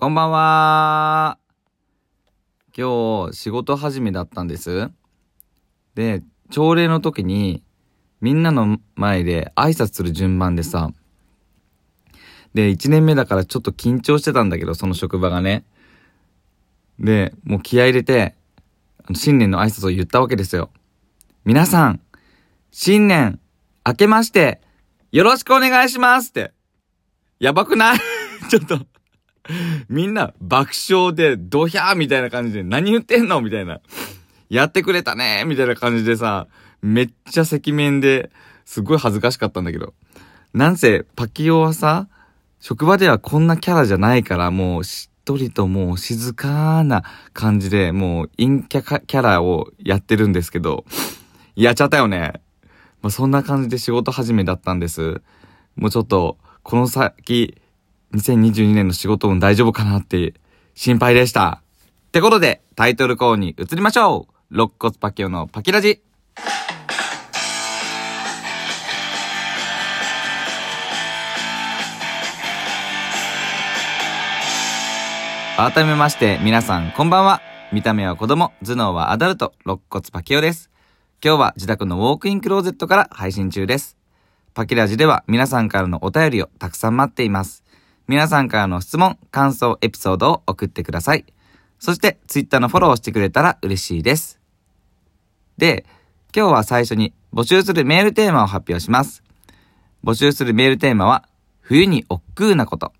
こんばんは。今日、仕事始めだったんです。で、朝礼の時に、みんなの前で挨拶する順番でさ、で、1年目だからちょっと緊張してたんだけど、その職場がね。で、もう気合入れて、新年の挨拶を言ったわけですよ。皆さん、新年、明けまして、よろしくお願いしますって。やばくない？ちょっとみんな爆笑でドヒャーみたいな感じで何言ってんのみたいな。やってくれたねみたいな感じでさ、めっちゃ赤面で、すごい恥ずかしかったんだけど。なんせ、パキオはさ、職場ではこんなキャラじゃないから、もうしっとりともう静かな感じで、もう陰キャキャラをやってるんですけど、やっちゃったよね。まあ、そんな感じで仕事始めだったんです。もうちょっと、この先、2022年の仕事運大丈夫かなって心配でした。ってことで、タイトルコールに移りましょう肋骨パキオのパキラジ改めまして、皆さんこんばんは。見た目は子供、頭脳はアダルト、肋骨パキオです。今日は自宅のウォークインクローゼットから配信中です。パキラジでは皆さんからのお便りをたくさん待っています。皆さんからの質問、感想、エピソードを送ってください。そして、ツイッターのフォローしてくれたら嬉しいです。で、今日は最初に募集するメールテーマを発表します。募集するメールテーマは、冬に億劫なこと。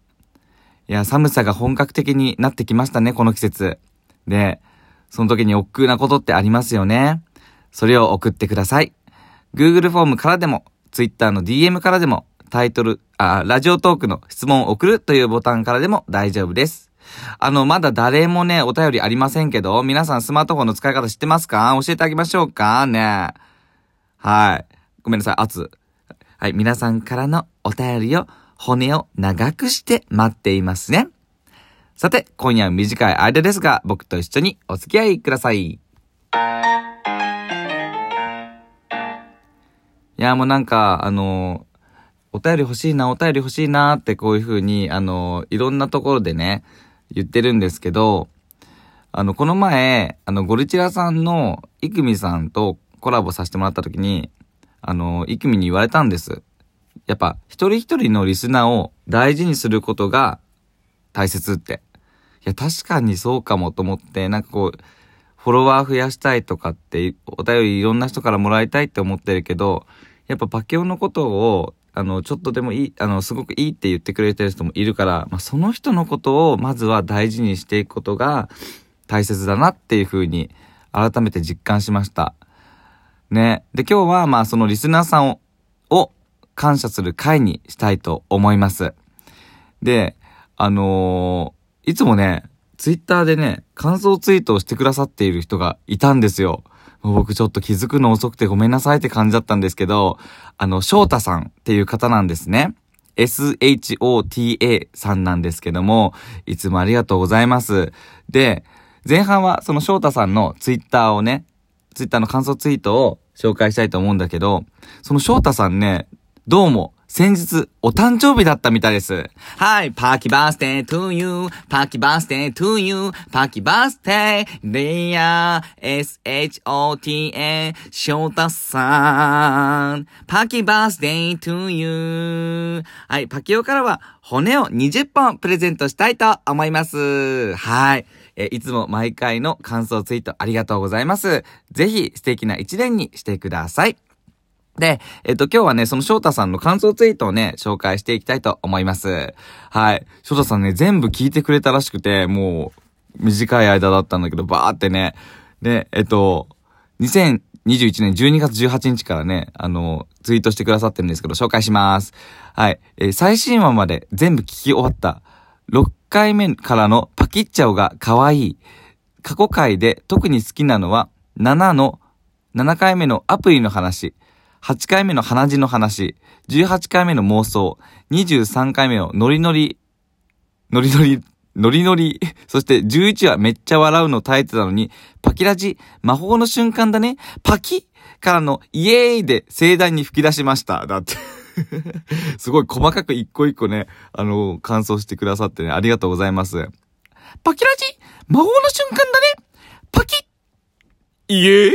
いや、寒さが本格的になってきましたね、この季節。で、その時に億劫なことってありますよね。それを送ってください。Google フォームからでも、Twitter の DM からでも、タイトル、あ、ラジオトークの質問を送るというボタンからでも大丈夫です。あの、まだ誰もね、お便りありませんけど、皆さんスマートフォンの使い方知ってますか？教えてあげましょうか？ね。はい。ごめんなさい、圧。はい、皆さんからのお便りを、骨を長くして待っていますね。さて、今夜は短い間ですが、僕と一緒にお付き合いください。いや、もうなんか、あのお便り欲しいな、お便り欲しいなってこういう風に、あの、いろんなところでね、言ってるんですけど、あの、この前、あの、ゴリチラさんのイクミさんとコラボさせてもらった時に、あの、イクミに言われたんです。やっぱ、一人一人のリスナーを大事にすることが大切って。いや、確かにそうかもと思って、なんかこう、フォロワー増やしたいとかって、お便りいろんな人からもらいたいって思ってるけど、やっぱパケオのことをあの、ちょっとでもいい、あの、すごくいいって言ってくれてる人もいるから、まあ、その人のことをまずは大事にしていくことが大切だなっていうふうに改めて実感しました。ね。で、今日はまあそのリスナーさんを、を感謝する回にしたいと思います。で、あのー、いつもね、ツイッターでね、感想ツイートをしてくださっている人がいたんですよ。僕ちょっと気づくの遅くてごめんなさいって感じだったんですけど、あの、翔太さんっていう方なんですね。SHOTA さんなんですけども、いつもありがとうございます。で、前半はその翔太さんのツイッターをね、ツイッターの感想ツイートを紹介したいと思うんだけど、その翔太さんね、どうも先日、お誕生日だったみたいです。はい、パーキー birthday to you、パーキー birthday to you、パーキー birthday, dear、S-H-O-T-A、ショータさん。パーキー birthday to you。はい、パキオからは骨を20本プレゼントしたいと思います。はい。えいつも毎回の感想ツイートありがとうございます。ぜひ素敵な一年にしてください。で、えっと、今日はね、その翔太さんの感想ツイートをね、紹介していきたいと思います。はい。翔太さんね、全部聞いてくれたらしくて、もう、短い間だったんだけど、バーってね。で、えっと、2021年12月18日からね、あの、ツイートしてくださってるんですけど、紹介します。はい。えー、最新話まで全部聞き終わった。6回目からのパキッチャオが可愛い。過去回で特に好きなのは、7の、7回目のアプリの話。8回目の鼻血の話、18回目の妄想、23回目のノリノリ、ノリノリ、ノリノリ、そして11話めっちゃ笑うの耐えてたのに、パキラジ、魔法の瞬間だね、パキからのイエーイで盛大に吹き出しました。だって すごい細かく一個一個ね、あの、感想してくださってね、ありがとうございます。パキラジ魔法の瞬間だねパキイエー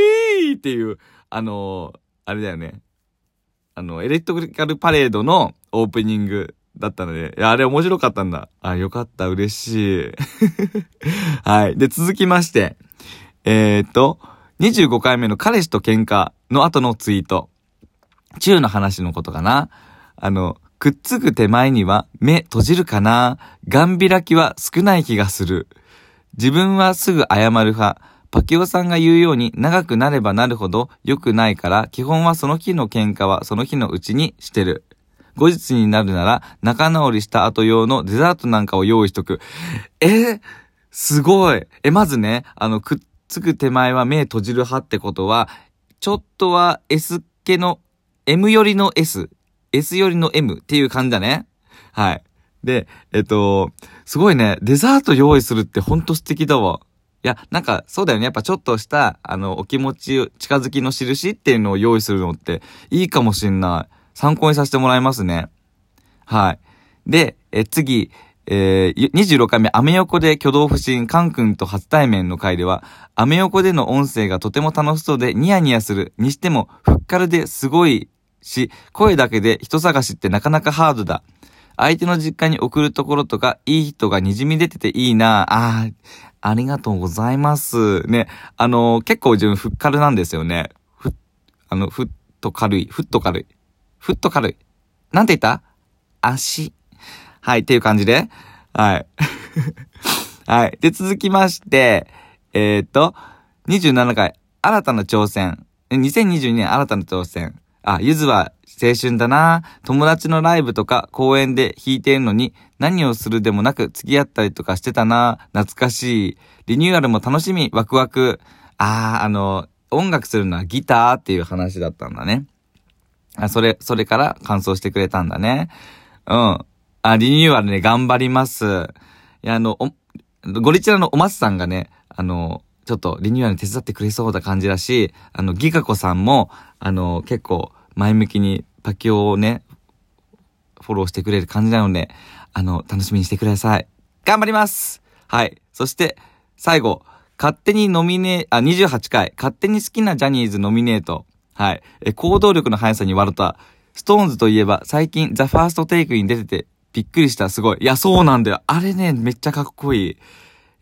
イっていう、あのー、あれだよね。あの、エレクトリカルパレードのオープニングだったので、いや、あれ面白かったんだ。あ、よかった、嬉しい。はい。で、続きまして、えー、っと、25回目の彼氏と喧嘩の後のツイート。中の話のことかな。あの、くっつく手前には目閉じるかな。ガン開きは少ない気がする。自分はすぐ謝る派。パキオさんが言うように長くなればなるほど良くないから、基本はその日の喧嘩はその日のうちにしてる。後日になるなら仲直りした後用のデザートなんかを用意しとく。えすごい。え、まずね、あの、くっつく手前は目閉じる派ってことは、ちょっとは S 系の M 寄りの S、S 寄りの M っていう感じだね。はい。で、えっと、すごいね、デザート用意するってほんと素敵だわ。いや、なんか、そうだよね。やっぱちょっとした、あの、お気持ち、近づきの印っていうのを用意するのって、いいかもしんない。参考にさせてもらいますね。はい。で、え、次、えー、26回目、アメ横で挙動不審、カン君と初対面の回では、アメ横での音声がとても楽しそうでニヤニヤする。にしても、ふっかるですごいし、声だけで人探しってなかなかハードだ。相手の実家に送るところとか、いい人が滲み出てていいなああ、ありがとうございます。ね、あの、結構自分ふっかるなんですよね。ふ、あの、ふっと軽い、ふっと軽い。ふっと軽い。なんて言った？足。はい、っていう感じで。はい。はい。で、続きまして、えー、っと、27回、新たな挑戦。2022年新たな挑戦。あ、ゆずは青春だな友達のライブとか公園で弾いてるのに何をするでもなく付き合ったりとかしてたな懐かしい。リニューアルも楽しみ、ワクワク。あー、あの、音楽するのはギターっていう話だったんだね。あ、それ、それから感想してくれたんだね。うん。あ、リニューアルね、頑張ります。いや、あの、ゴリチラのお松さんがね、あの、ちょっとリニューアル手伝ってくれそうな感じだし、あの、ギガ子さんも、あの、結構、前向きにパキオをね、フォローしてくれる感じなので、あの、楽しみにしてください。頑張りますはい。そして、最後、勝手にノミネー、あ、28回、勝手に好きなジャニーズノミネート。はい。え、行動力の速さに笑った。ストーンズといえば、最近、ザ・ファーストテイクに出てて、びっくりした、すごい。いや、そうなんだよ。あれね、めっちゃかっこいい。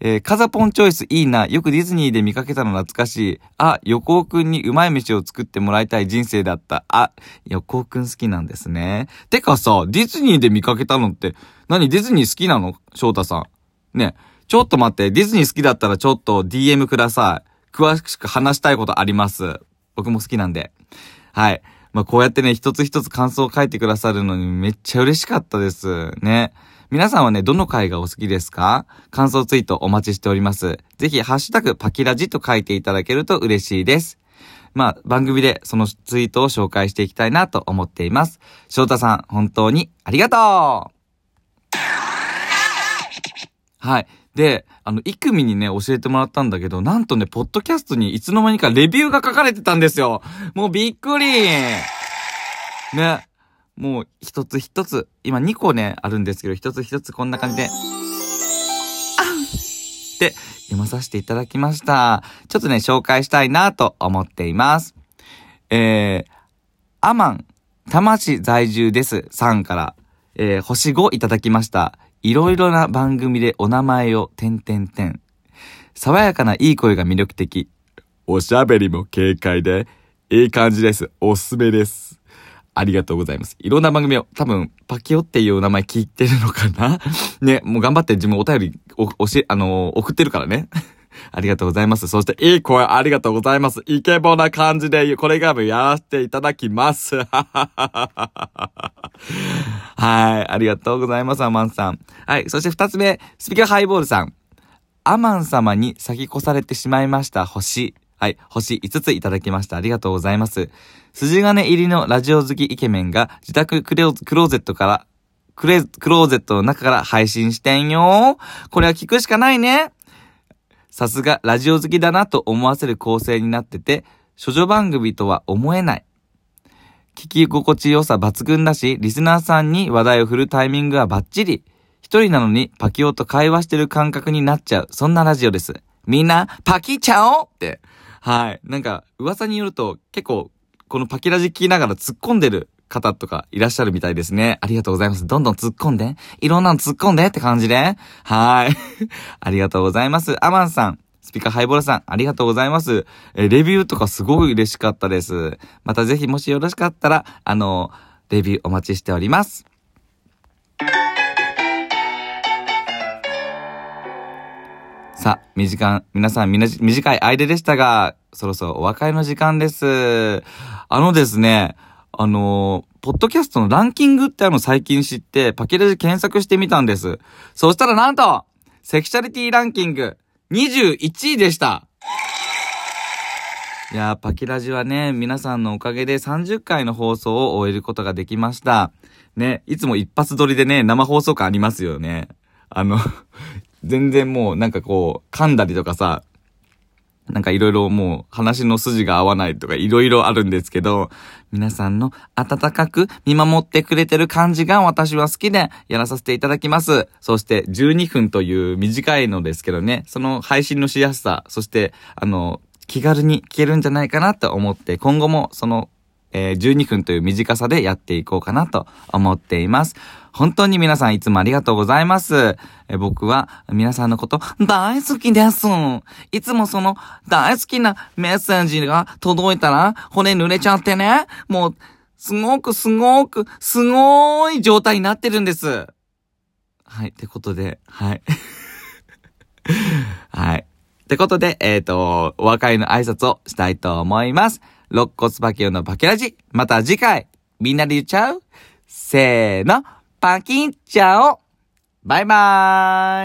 えー、カザポンチョイスいいな。よくディズニーで見かけたの懐かしい。あ、横尾くんにうまい飯を作ってもらいたい人生だった。あ、横尾くん好きなんですね。てかさ、ディズニーで見かけたのって、何ディズニー好きなの？翔太さん。ね。ちょっと待って、ディズニー好きだったらちょっと DM ください。詳しく話したいことあります。僕も好きなんで。はい。まあ、こうやってね、一つ一つ感想を書いてくださるのにめっちゃ嬉しかったです。ね。皆さんはね、どの回がお好きですか？感想ツイートお待ちしております。ぜひ、ハッシュタグパキラジと書いていただけると嬉しいです。まあ、番組でそのツイートを紹介していきたいなと思っています。翔太さん、本当にありがとうはい。で、あの、イクミにね、教えてもらったんだけど、なんとね、ポッドキャストにいつの間にかレビューが書かれてたんですよ。もうびっくりね。もう一つ一つ、今2個ね、あるんですけど、一つ一つこんな感じで、あって読まさせていただきました。ちょっとね、紹介したいなと思っています。えー、アマン、魂在住です、さんから、えー、星5いただきました。いろいろな番組でお名前を、てんてんてん。爽やかないい声が魅力的。おしゃべりも軽快で、いい感じです。おすすめです。ありがとうございます。いろんな番組を、多分、パキオっていう名前聞いてるのかな？ね、もう頑張って自分お便り、お、教え、あのー、送ってるからね。ありがとうございます。そして、いい声ありがとうございます。イケボな感じで、これからもやらせていただきます。はい。ありがとうございます、アマンさん。はい。そして二つ目、スピカハイボールさん。アマン様に先越されてしまいました星。はい。星5ついただきました。ありがとうございます。筋金入りのラジオ好きイケメンが自宅クローゼットから、クレ、クローゼットの中から配信してんよ。これは聞くしかないね。さすがラジオ好きだなと思わせる構成になってて、処女番組とは思えない。聞き心地良さ抜群だし、リスナーさんに話題を振るタイミングはバッチリ。一人なのにパキオと会話してる感覚になっちゃう。そんなラジオです。みんな、パキちゃおって。はい。なんか、噂によると、結構、このパキラジ聞きながら突っ込んでる方とかいらっしゃるみたいですね。ありがとうございます。どんどん突っ込んで。いろんなの突っ込んでって感じで。はい。ありがとうございます。アマンさん。スピカハイボールさん、ありがとうございます。えレビューとかすごい嬉しかったです。またぜひもしよろしかったら、あの、レビューお待ちしております。さあ、短、皆さんみな、短い間でしたが、そろそろお別れの時間です。あのですね、あのポッドキャストのランキングってあの最近知って、パケレジ検索してみたんです。そしたらなんと、セクシャリティランキング、21位でした。いやー、パキラジはね、皆さんのおかげで30回の放送を終えることができました。ね、いつも一発撮りでね、生放送感ありますよね。あの全然もうなんかこう、噛んだりとかさ、なんかいろいろもう話の筋が合わないとかいろいろあるんですけど、皆さんの温かく見守ってくれてる感じが私は好きでやらさせていただきます。そして12分という短いのですけどね、その配信のしやすさ、そしてあの、気軽に聞けるんじゃないかなと思って、今後もそのえー、12分という短さでやっていこうかなと思っています。本当に皆さんいつもありがとうございます。え、僕は皆さんのこと大好きです。いつもその大好きなメッセージが届いたら骨濡れちゃってね。もう、すごくすごくすごい状態になってるんです。はい。ってことで、はい。はい。ってことで、えっ、ー、と、お別れの挨拶をしたいと思います。肋骨パキオのパキラジ。また次回、みんなで言っちゃう？せーの、パキンちゃおバイバーイ。